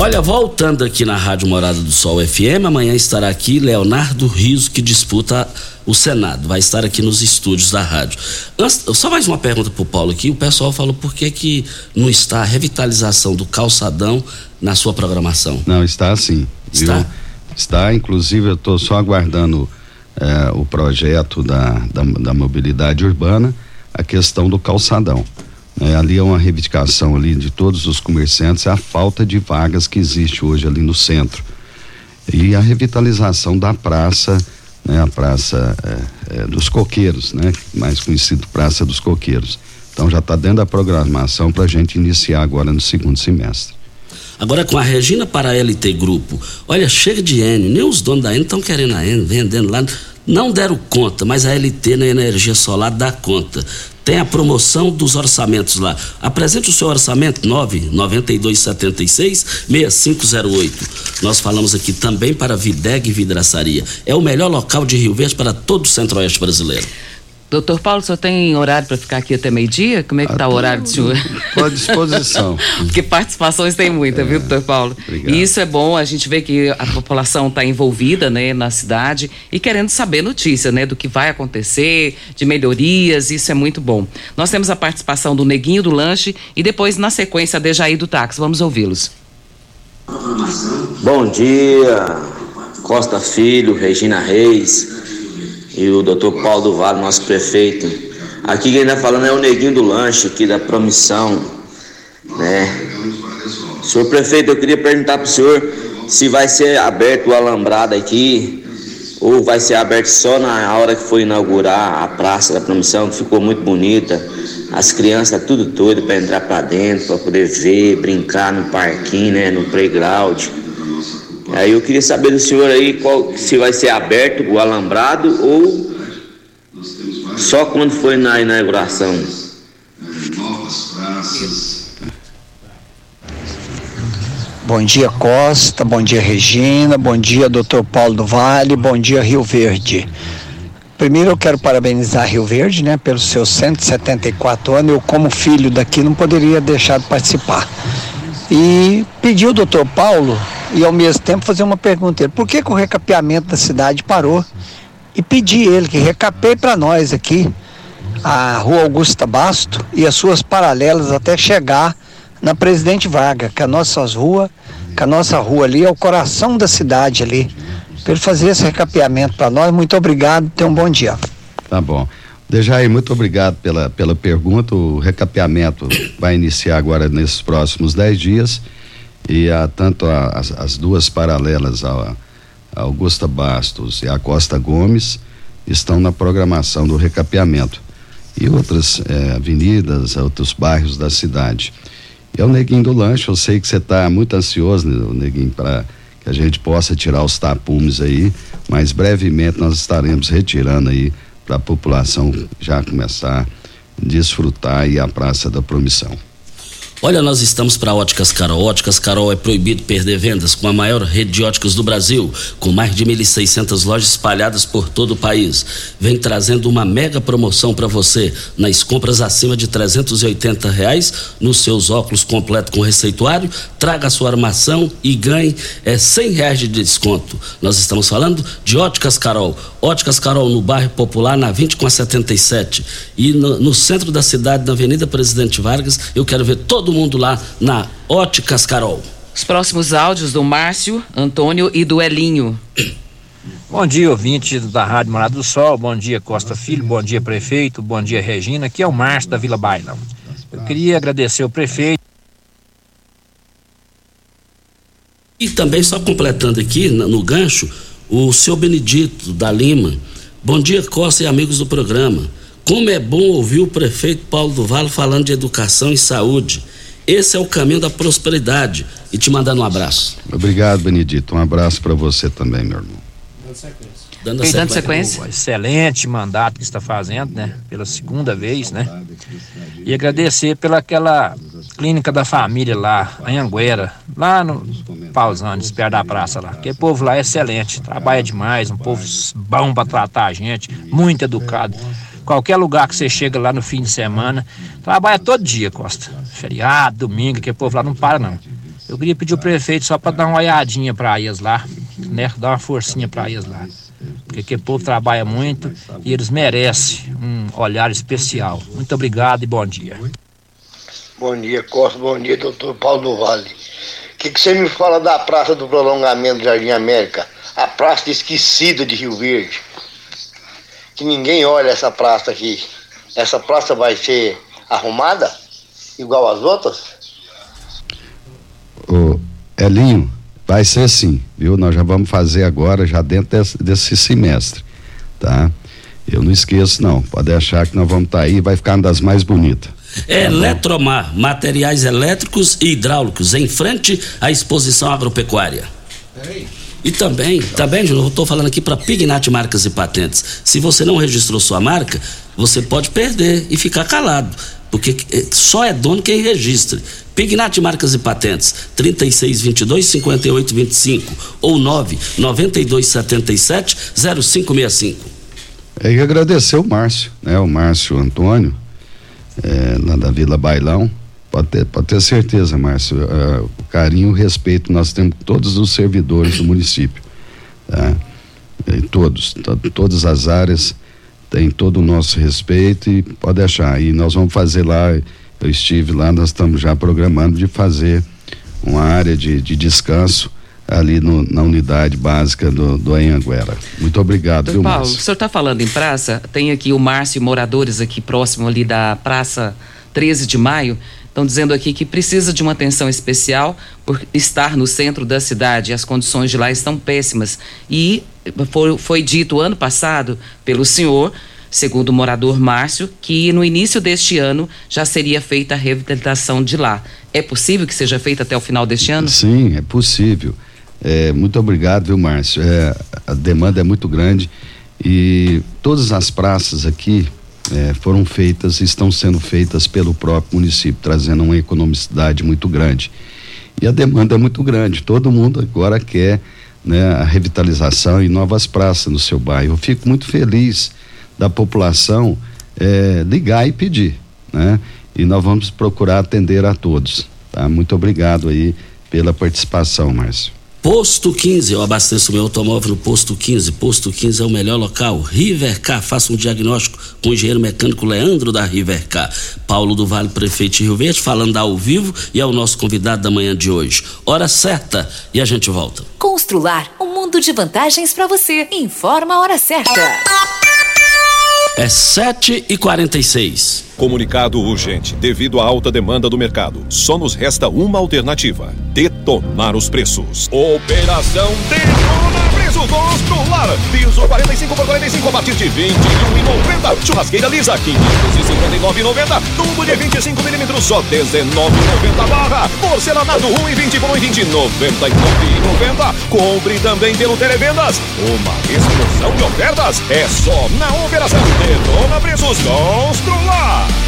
Olha, voltando aqui na Rádio Morada do Sol FM, amanhã estará aqui Leonardo Riso, que disputa o Senado. Vai estar aqui nos estúdios da rádio. Antes, só mais uma pergunta para o Paulo aqui. O pessoal falou por que, que não está a revitalização do calçadão na sua programação? Não, está sim. Está? Viu? Está, inclusive eu estou só aguardando eh, o projeto da, da, da mobilidade urbana, a questão do calçadão. É, ali é uma reivindicação ali de todos os comerciantes, é a falta de vagas que existe hoje ali no centro. E a revitalização da praça né, a Praça é, é, dos Coqueiros, né, mais conhecido Praça dos Coqueiros. Então já está dentro da programação para a gente iniciar agora no segundo semestre. Agora com a Regina para a LT Grupo, olha, chega de N, nem os donos da N estão querendo a N, vendendo lá, não deram conta, mas a LT na energia solar dá conta. Tem a promoção dos orçamentos lá. Apresente o seu orçamento 99276 6508. Nós falamos aqui também para Videg Vidraçaria. É o melhor local de Rio Verde para todo o Centro-Oeste brasileiro. Doutor Paulo, só tem horário para ficar aqui até meio-dia? Como é que está o horário do senhor? Estou à disposição. (laughs) Porque participações tem muita, é, viu, doutor Paulo? Obrigado. E isso é bom, a gente vê que a população está envolvida né, na cidade e querendo saber notícia né, do que vai acontecer, de melhorias, isso é muito bom. Nós temos a participação do Neguinho do Lanche e depois, na sequência, a Dejaí do Táxi. Vamos ouvi-los. Bom dia, Costa Filho, Regina Reis e o doutor Paulo do Vale, nosso prefeito. Aqui quem está falando é o Neguinho do Lanche, aqui da Promissão, né? Senhor prefeito, eu queria perguntar para o senhor se vai ser aberto o alambrado aqui ou vai ser aberto só na hora que for inaugurar a Praça da Promissão, que ficou muito bonita. As crianças tudo doido para entrar para dentro, para poder ver, brincar no parquinho, né, no playground. Aí eu queria saber do senhor aí qual, se vai ser aberto o alambrado ou só quando foi na inauguração. Bom dia Costa, bom dia Regina, bom dia Dr. Paulo do Vale, bom dia Rio Verde. Primeiro eu quero parabenizar Rio Verde, né, pelos seus 174 anos. Eu como filho daqui não poderia deixar de participar. E pedir ao Dr. Paulo e ao mesmo tempo fazer uma pergunta ele, por que, que o recapeamento da cidade parou? E pedir ele que recapeie para nós aqui a Rua Augusta Basto e as suas paralelas até chegar na Presidente Vargas, que a nossas rua, que a nossa rua ali é o coração da cidade ali. Para ele fazer esse recapeamento para nós, muito obrigado, tenha um bom dia. Tá bom. Dejaí, muito obrigado pela, pela pergunta. O recapeamento vai iniciar agora nesses próximos 10 dias e há tanto a, as, as, duas paralelas a, a Augusta Bastos e a Costa Gomes estão na programação do recapeamento e outras eh, avenidas, outros bairros da cidade. É o Neguinho do Lanche, eu sei que você está muito ansioso, né, Neguinho, para que a gente possa tirar os tapumes aí, mas brevemente nós estaremos retirando aí para a população já começar a desfrutar e a Praça da Promissão. Olha, nós estamos para Óticas Carol. Óticas Carol é proibido perder vendas com a maior rede de óticas do Brasil, com mais de 1.600 lojas espalhadas por todo o país. Vem trazendo uma mega promoção para você nas compras acima de 380 reais nos seus óculos completo com receituário. Traga a sua armação e ganhe é, 100 reais de desconto. Nós estamos falando de Óticas Carol. Óticas Carol no bairro Popular, na 20 com a 77. E no, no centro da cidade, na Avenida Presidente Vargas, eu quero ver todo mundo lá na Óticas Carol. Os próximos áudios do Márcio, Antônio e do Elinho. Bom dia, ouvinte da Rádio Morada do Sol, bom dia Costa Filho, bom dia prefeito, bom dia Regina, aqui é o Márcio da Vila Bailão. Eu queria agradecer ao prefeito. E também, só completando aqui no, no gancho, o seu Benedito da Lima. Bom dia, Costa e amigos do programa. Como é bom ouvir o prefeito Paulo do Vale falando de educação e saúde. Esse é o caminho da prosperidade. E te mandando um abraço. Obrigado, Benedito. Um abraço para você também, meu irmão. Dando sequência. Dando sequência. Excelente mandato que está fazendo, né? Pela segunda vez, né? E agradecer pela aquela clínica da família lá, em Anguera, lá no Pausanes, perto da praça lá. Aquele povo lá é excelente, trabalha demais, um povo bom para tratar a gente, muito educado. Qualquer lugar que você chega lá no fim de semana, trabalha todo dia, Costa. Feriado, domingo, que povo lá não para não. Eu queria pedir o prefeito só para dar uma olhadinha para eles lá, né? Dar uma forcinha para eles lá. Porque aquele povo trabalha muito e eles merecem um olhar especial. Muito obrigado e bom dia. Bom dia, Costa. Bom dia, doutor Paulo do Vale. O que, que você me fala da Praça do Prolongamento do Jardim América? A praça esquecida de Rio Verde que ninguém olha essa praça aqui. Essa praça vai ser arrumada igual as outras? Ô, Elinho, vai ser sim, viu? Nós já vamos fazer agora, já dentro desse, desse semestre. tá? Eu não esqueço não, pode achar que nós vamos estar tá aí, vai ficar uma das mais bonitas. É Eletromar, materiais elétricos e hidráulicos, em frente à exposição agropecuária. E também, também, eu estou falando aqui para Pignat Marcas e Patentes. Se você não registrou sua marca, você pode perder e ficar calado, porque eh, só é dono quem registre. Pignat Marcas e Patentes, 3622 5825 ou 99277 0565. É, e agradecer o Márcio, né? O Márcio Antônio, é, lá da Vila Bailão. Pode ter, pode ter certeza, Márcio, é, o carinho e o respeito nós temos todos os servidores do município. Tá? Em todos, todas as áreas tem todo o nosso respeito e pode deixar. E nós vamos fazer lá, eu estive lá, nós estamos já programando de fazer uma área de, de descanso ali no, na unidade básica do, do Anhanguera. Muito obrigado, Doutor viu, Paulo, Márcio? o senhor está falando em praça, tem aqui o Márcio e moradores aqui próximo ali da Praça 13 de Maio, estão dizendo aqui que precisa de uma atenção especial por estar no centro da cidade. As condições de lá estão péssimas. E foi, foi dito ano passado pelo senhor segundo o morador Márcio, que no início deste ano já seria feita a reabilitação de lá. É possível que seja feita até o final deste ano? Sim, é possível. É, muito obrigado, viu, Márcio? É, a demanda é muito grande e todas as praças aqui é, foram feitas, estão sendo feitas pelo próprio município, trazendo uma economicidade muito grande. E a demanda é muito grande. Todo mundo agora quer né, a revitalização e novas praças no seu bairro. Eu fico muito feliz da população é, ligar e pedir, né? E nós vamos procurar atender a todos. Tá? Muito obrigado aí pela participação, Márcio. Posto 15, eu abasteço meu automóvel no Posto 15. Posto 15 é o melhor local. Rivercar, faça um diagnóstico com o engenheiro mecânico Leandro da Rivercar. Paulo do Vale, prefeito de Rio Verde, falando ao vivo e é o nosso convidado da manhã de hoje. Hora certa e a gente volta. Constrular um mundo de vantagens para você. Informa a hora certa. É 7 e 46 Comunicado urgente. Devido à alta demanda do mercado, só nos resta uma alternativa: detonar os preços. Operação Detona Preço Constrular. Piso 45 por 45 a partir de 21,90. Churrasqueira lisa 559,90. Tubo de 25 milímetros só 19,90 barra. Porcelanato 1,20 por 1,20 99,90. Compre também pelo Televendas. Uma explosão de ofertas é só na Operação Detona Preços Constrular.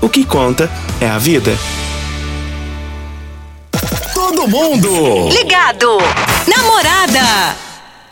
O que conta é a vida. Todo mundo Ligado! Namorada!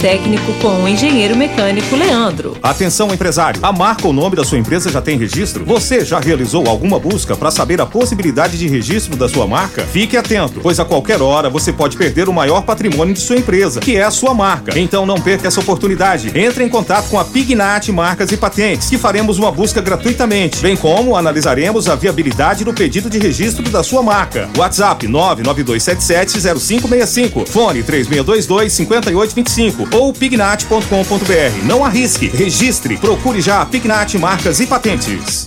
técnico com o engenheiro mecânico Leandro. Atenção, empresário. A marca ou nome da sua empresa já tem registro? Você já realizou alguma busca para saber a possibilidade de registro da sua marca? Fique atento, pois a qualquer hora você pode perder o maior patrimônio de sua empresa, que é a sua marca. Então não perca essa oportunidade. Entre em contato com a Pignat Marcas e Patentes, que faremos uma busca gratuitamente, bem como analisaremos a viabilidade do pedido de registro da sua marca. WhatsApp 992770565, fone 3622 5825 ou pignat.com.br. Não arrisque, registre, procure já Pignat Marcas e Patentes.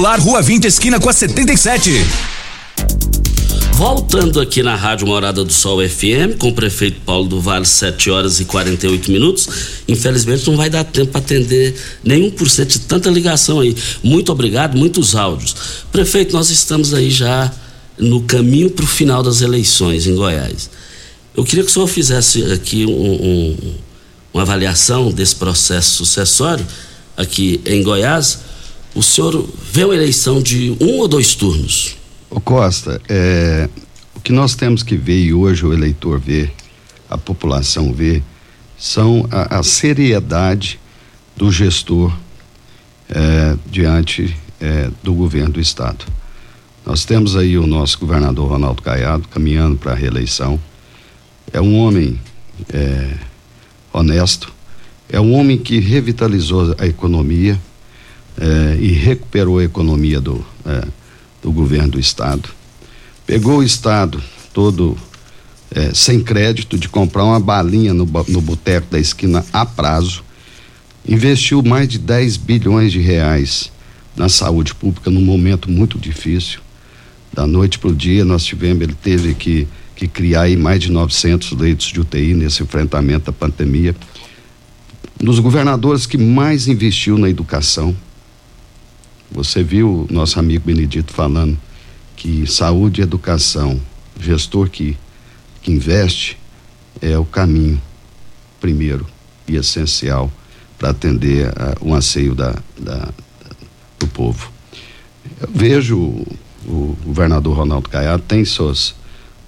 Rua 20, esquina com a 77. Voltando aqui na Rádio Morada do Sol FM, com o prefeito Paulo do Vale, 7 horas e 48 minutos. Infelizmente não vai dar tempo para atender nenhum por cento de tanta ligação aí. Muito obrigado, muitos áudios. Prefeito, nós estamos aí já no caminho para o final das eleições em Goiás. Eu queria que o senhor fizesse aqui um, um, uma avaliação desse processo sucessório aqui em Goiás. O senhor vê uma eleição de um ou dois turnos? Ô Costa, é, o que nós temos que ver e hoje o eleitor vê, a população vê, são a, a seriedade do gestor é, diante é, do governo do estado. Nós temos aí o nosso governador Ronaldo Caiado caminhando para a reeleição. É um homem é, honesto, é um homem que revitalizou a economia é, e recuperou a economia do, é, do governo do estado. Pegou o estado todo é, sem crédito de comprar uma balinha no, no boteco da esquina a prazo, investiu mais de 10 bilhões de reais na saúde pública num momento muito difícil. Da noite para o dia nós tivemos, ele teve que, que criar aí mais de 900 leitos de UTI nesse enfrentamento da pandemia. Um dos governadores que mais investiu na educação, você viu nosso amigo Benedito falando que saúde e educação, gestor que, que investe, é o caminho primeiro e essencial para atender a, o anseio da, da, do povo. Eu vejo o, o governador Ronaldo Caiado tem seus,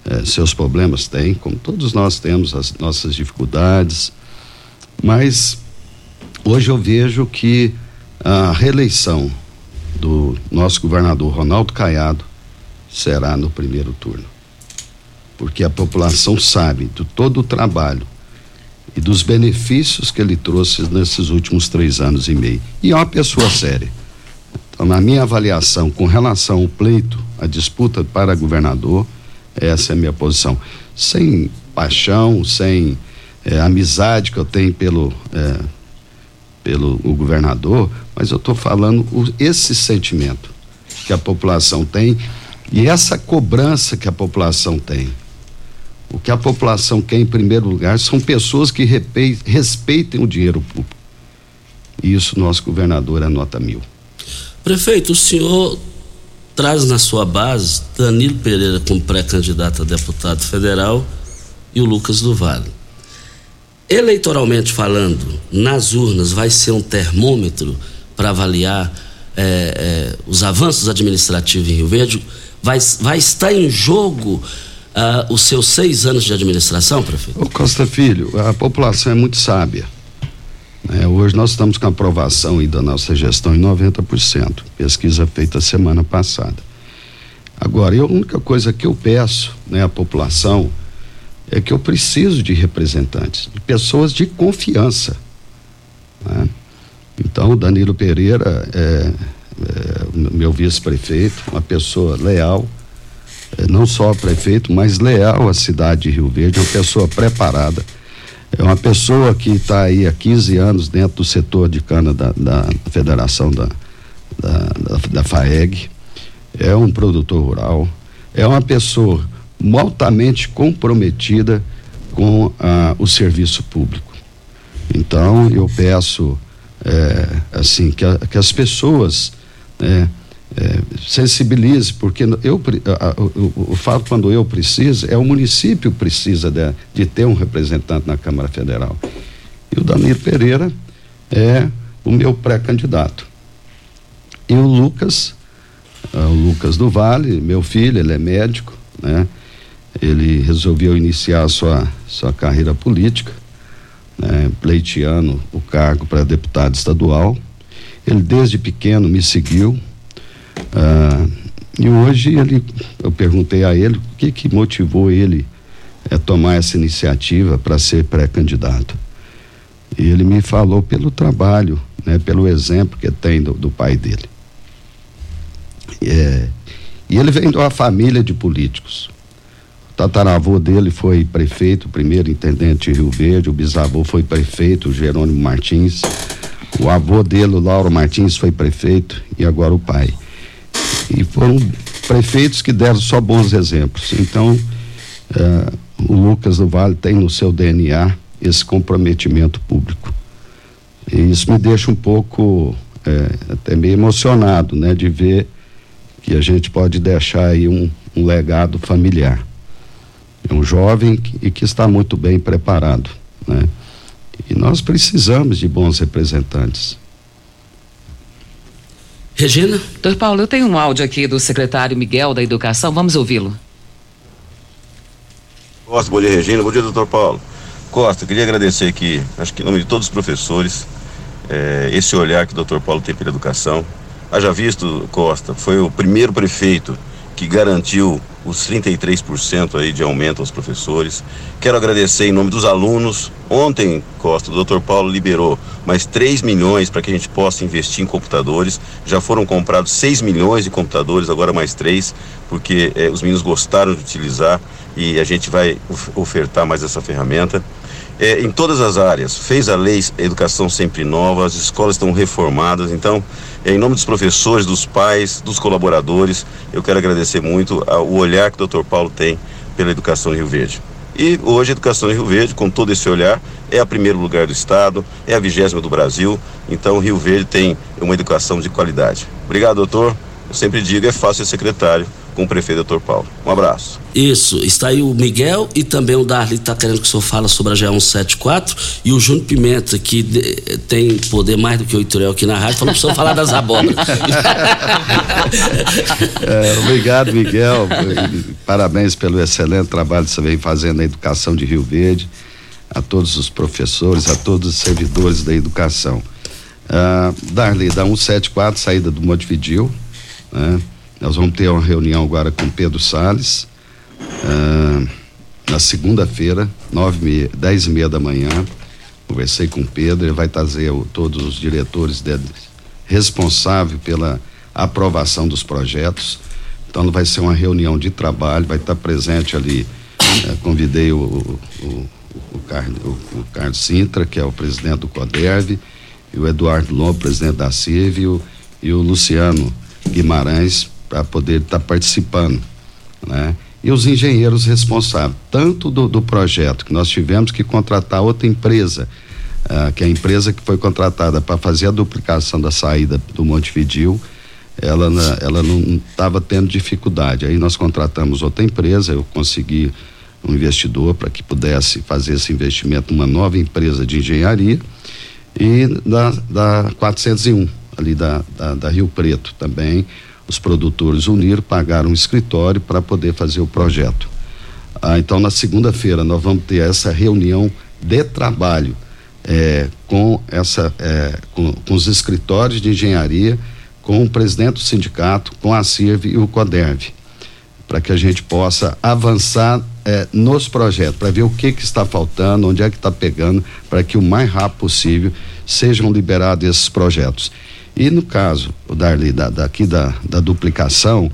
eh, seus problemas, tem, como todos nós temos as nossas dificuldades, mas hoje eu vejo que a reeleição do nosso governador Ronaldo Caiado será no primeiro turno. Porque a população sabe de todo o trabalho e dos benefícios que ele trouxe nesses últimos três anos e meio. E é uma pessoa séria. Então, na minha avaliação, com relação ao pleito, a disputa para governador, essa é a minha posição. Sem paixão, sem é, amizade que eu tenho pelo, é, pelo o governador, mas eu estou falando o, esse sentimento que a população tem e essa cobrança que a população tem. O que a população quer em primeiro lugar são pessoas que respeitem o dinheiro público. E isso nosso governador é nota mil. Prefeito, o senhor traz na sua base Danilo Pereira como pré-candidato a deputado federal e o Lucas do Vale. Eleitoralmente falando, nas urnas vai ser um termômetro para avaliar é, é, os avanços administrativos em Rio Verde? Vai, vai estar em jogo uh, os seus seis anos de administração, prefeito? Ô Costa Filho, a população é muito sábia. Né? Hoje nós estamos com aprovação da nossa gestão em 90%. Pesquisa feita semana passada. Agora, a única coisa que eu peço né, à população é que eu preciso de representantes, de pessoas de confiança. Né? Então, Danilo Pereira é, é meu vice-prefeito, uma pessoa leal, é, não só prefeito, mas leal à cidade de Rio Verde, uma pessoa preparada. É uma pessoa que está aí há 15 anos dentro do setor de cana da, da federação da, da, da, da FAEG, é um produtor rural, é uma pessoa altamente comprometida com ah, o serviço público. Então eu peço é, assim que, a, que, as pessoas né, é, sensibilizem, porque eu, o fato quando eu preciso é o município precisa de, de ter um representante na Câmara Federal. E o Danilo Pereira é o meu pré-candidato. E o Lucas, ah, o Lucas do Vale, meu filho, ele é médico, né? Ele resolveu iniciar sua sua carreira política né, pleiteando o cargo para deputado estadual. Ele desde pequeno me seguiu. Ah, e hoje ele, eu perguntei a ele o que que motivou ele a tomar essa iniciativa para ser pré-candidato. E ele me falou pelo trabalho, né, pelo exemplo que tem do, do pai dele. É, e ele vem de uma família de políticos. Tataravô dele foi prefeito, primeiro intendente de Rio Verde, o bisavô foi prefeito, Jerônimo Martins. O avô dele, o Lauro Martins, foi prefeito e agora o pai. E foram prefeitos que deram só bons exemplos. Então, eh, o Lucas do Vale tem no seu DNA esse comprometimento público. E isso me deixa um pouco eh, até meio emocionado, né, de ver que a gente pode deixar aí um, um legado familiar. É um jovem que, e que está muito bem preparado, né? E nós precisamos de bons representantes. Regina? Doutor Paulo, eu tenho um áudio aqui do secretário Miguel da Educação, vamos ouvi-lo. Costa, bom dia Regina, bom dia doutor Paulo. Costa, queria agradecer aqui, acho que em nome de todos os professores, eh, esse olhar que o doutor Paulo tem pela educação. Haja visto, Costa, foi o primeiro prefeito que garantiu os 33% aí de aumento aos professores. Quero agradecer em nome dos alunos. Ontem, Costa, o Dr. Paulo liberou mais 3 milhões para que a gente possa investir em computadores. Já foram comprados 6 milhões de computadores, agora mais 3, porque eh, os meninos gostaram de utilizar e a gente vai ofertar mais essa ferramenta. É, em todas as áreas. Fez a lei Educação Sempre Nova, as escolas estão reformadas. Então, é, em nome dos professores, dos pais, dos colaboradores, eu quero agradecer muito o olhar que o Dr. Paulo tem pela educação Rio Verde. E hoje a educação Rio Verde, com todo esse olhar, é a primeiro lugar do estado, é a vigésima do Brasil. Então, Rio Verde tem uma educação de qualidade. Obrigado, doutor. Eu sempre digo, é fácil ser secretário com o prefeito doutor Paulo. Um abraço. Isso, está aí o Miguel e também o Darli está querendo que o senhor fale sobre a G174 e o Júnior Pimenta, que de, tem poder mais do que o Iturel aqui na rádio, falou para o senhor falar das abóboras. (laughs) é, obrigado, Miguel. Parabéns pelo excelente trabalho que você vem fazendo na educação de Rio Verde, a todos os professores, a todos os servidores da educação. Uh, Darli, da 174, saída do Montevidil, né? Nós vamos ter uma reunião agora com Pedro Sales uh, na segunda-feira, nove, dez e meia da manhã. Conversei com Pedro, ele vai trazer o, todos os diretores dele responsável pela aprovação dos projetos. Então vai ser uma reunião de trabalho, vai estar presente ali. Uh, convidei o, o, o, o, Carlos, o, Carlos Sintra, que é o presidente do CODERV, e o Eduardo Lobo, presidente da CIV, e o Luciano Guimarães, para poder estar tá participando, né? E os engenheiros responsáveis, tanto do, do projeto, que nós tivemos que contratar outra empresa, uh, que é a empresa que foi contratada para fazer a duplicação da saída do Montevidil, ela, ela não estava tendo dificuldade. Aí nós contratamos outra empresa, eu consegui um investidor para que pudesse fazer esse investimento numa nova empresa de engenharia e da, da 401 ali da, da, da Rio Preto também os produtores uniram, pagaram um escritório para poder fazer o projeto. Ah, então, na segunda-feira, nós vamos ter essa reunião de trabalho é, com, essa, é, com, com, os escritórios de engenharia, com o presidente do sindicato, com a CIRV e o CODERV, para que a gente possa avançar é, nos projetos, para ver o que, que está faltando, onde é que está pegando, para que o mais rápido possível sejam liberados esses projetos. E no caso, o Darley, da, daqui da, da duplicação,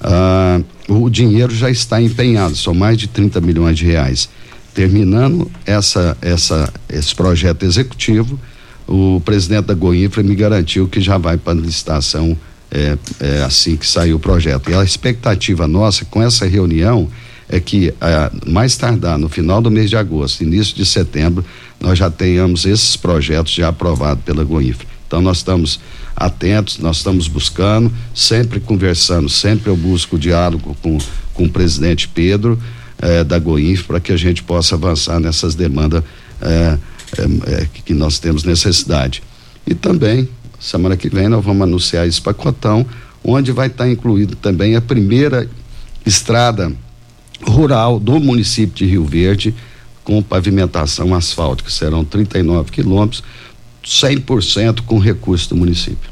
ah, o dinheiro já está empenhado, são mais de 30 milhões de reais. Terminando essa, essa, esse projeto executivo, o presidente da Goinfra me garantiu que já vai para licitação é, é, assim que sair o projeto. E a expectativa nossa com essa reunião é que ah, mais tardar no final do mês de agosto, início de setembro, nós já tenhamos esses projetos já aprovados pela Goinfra. Então nós estamos atentos, nós estamos buscando, sempre conversando, sempre eu busco diálogo com, com o presidente Pedro eh, da Goinf para que a gente possa avançar nessas demandas eh, eh, que nós temos necessidade. E também, semana que vem, nós vamos anunciar esse pacotão, onde vai estar incluído também a primeira estrada rural do município de Rio Verde, com pavimentação asfáltica. Serão 39 quilômetros, 100% com recurso do município.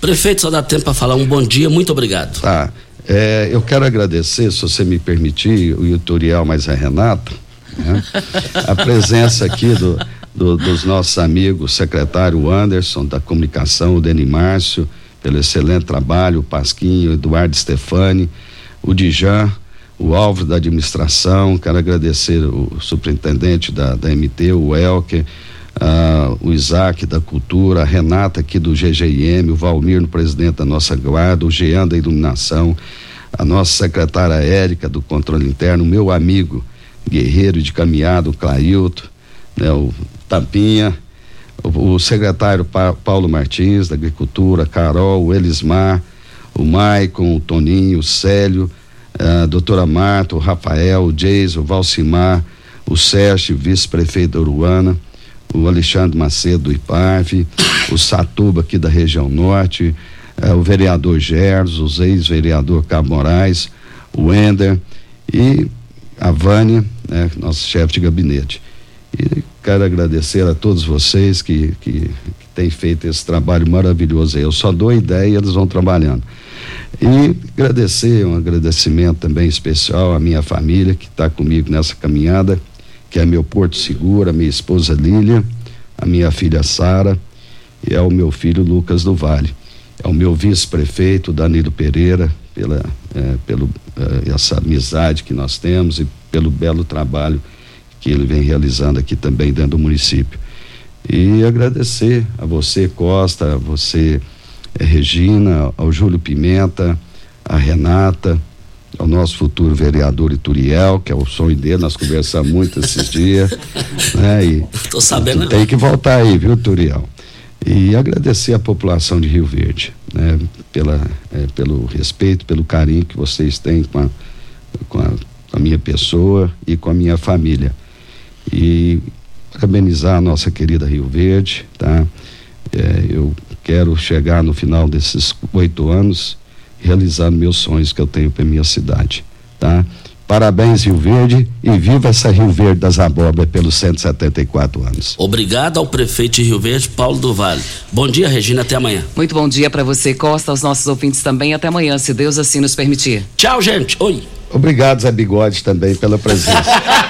Prefeito, só dá tempo para falar um bom dia, muito obrigado. Tá. É, eu quero agradecer, se você me permitir, o Ituriel mais a Renata, né? (laughs) a presença aqui do, do, dos nossos amigos, secretário Anderson da Comunicação, o Deni Márcio, pelo excelente trabalho, o Pasquinho, o Eduardo Stefani, o Dijan, o Álvaro da administração, quero agradecer o superintendente da, da MT, o Elker, uh, o Isaac da Cultura, a Renata aqui do GGIM, o Valmir, no presidente da nossa guarda, o Jean da Iluminação, a nossa secretária Érica do Controle Interno, meu amigo guerreiro de caminhada, o Clailton, né, o Tampinha, o, o secretário pa, Paulo Martins da Agricultura, Carol, o Elismar, o Maicon, o Toninho, o Célio, a doutora Marta, o Rafael, o Jason, o Valcimar, o Sérgio, vice-prefeito da Uruana, o Alexandre Macedo do IPARV, o Satuba aqui da região norte, eh, o vereador Gerson, os ex-vereador Cabo Moraes, o Ender e a Vânia, né, nosso chefe de gabinete. E quero agradecer a todos vocês que, que, que têm feito esse trabalho maravilhoso aí. Eu só dou ideia e eles vão trabalhando. E agradecer, um agradecimento também especial à minha família que está comigo nessa caminhada, que é meu Porto Seguro, a minha esposa Lília, a minha filha Sara e é o meu filho Lucas do Vale. É o meu vice-prefeito Danilo Pereira, pela é, pelo é, essa amizade que nós temos e pelo belo trabalho que ele vem realizando aqui também dentro do município. E agradecer a você, Costa, a você, é, Regina, ao Júlio Pimenta, a Renata, ao nosso futuro vereador Ituriel, que é o sonho dele, nós conversamos muito esses dias. (laughs) Né? E, Tô sabendo. Tem que voltar aí, viu, Turiel? E agradecer a população de Rio Verde, né? Pela, é, pelo respeito, pelo carinho que vocês têm com a, com a, com a minha pessoa e com a minha família. E parabenizar a nossa querida Rio Verde, tá? É, eu quero chegar no final desses oito anos realizando meus sonhos que eu tenho para minha cidade, tá? Parabéns, Rio Verde, e viva essa Rio Verde das Abóboras pelos 174 anos. Obrigado ao prefeito de Rio Verde, Paulo do Vale. Bom dia, Regina, até amanhã. Muito bom dia para você, Costa, aos nossos ouvintes também. Até amanhã, se Deus assim nos permitir. Tchau, gente. Oi. Obrigado, Zé Bigode, também pela presença. (laughs)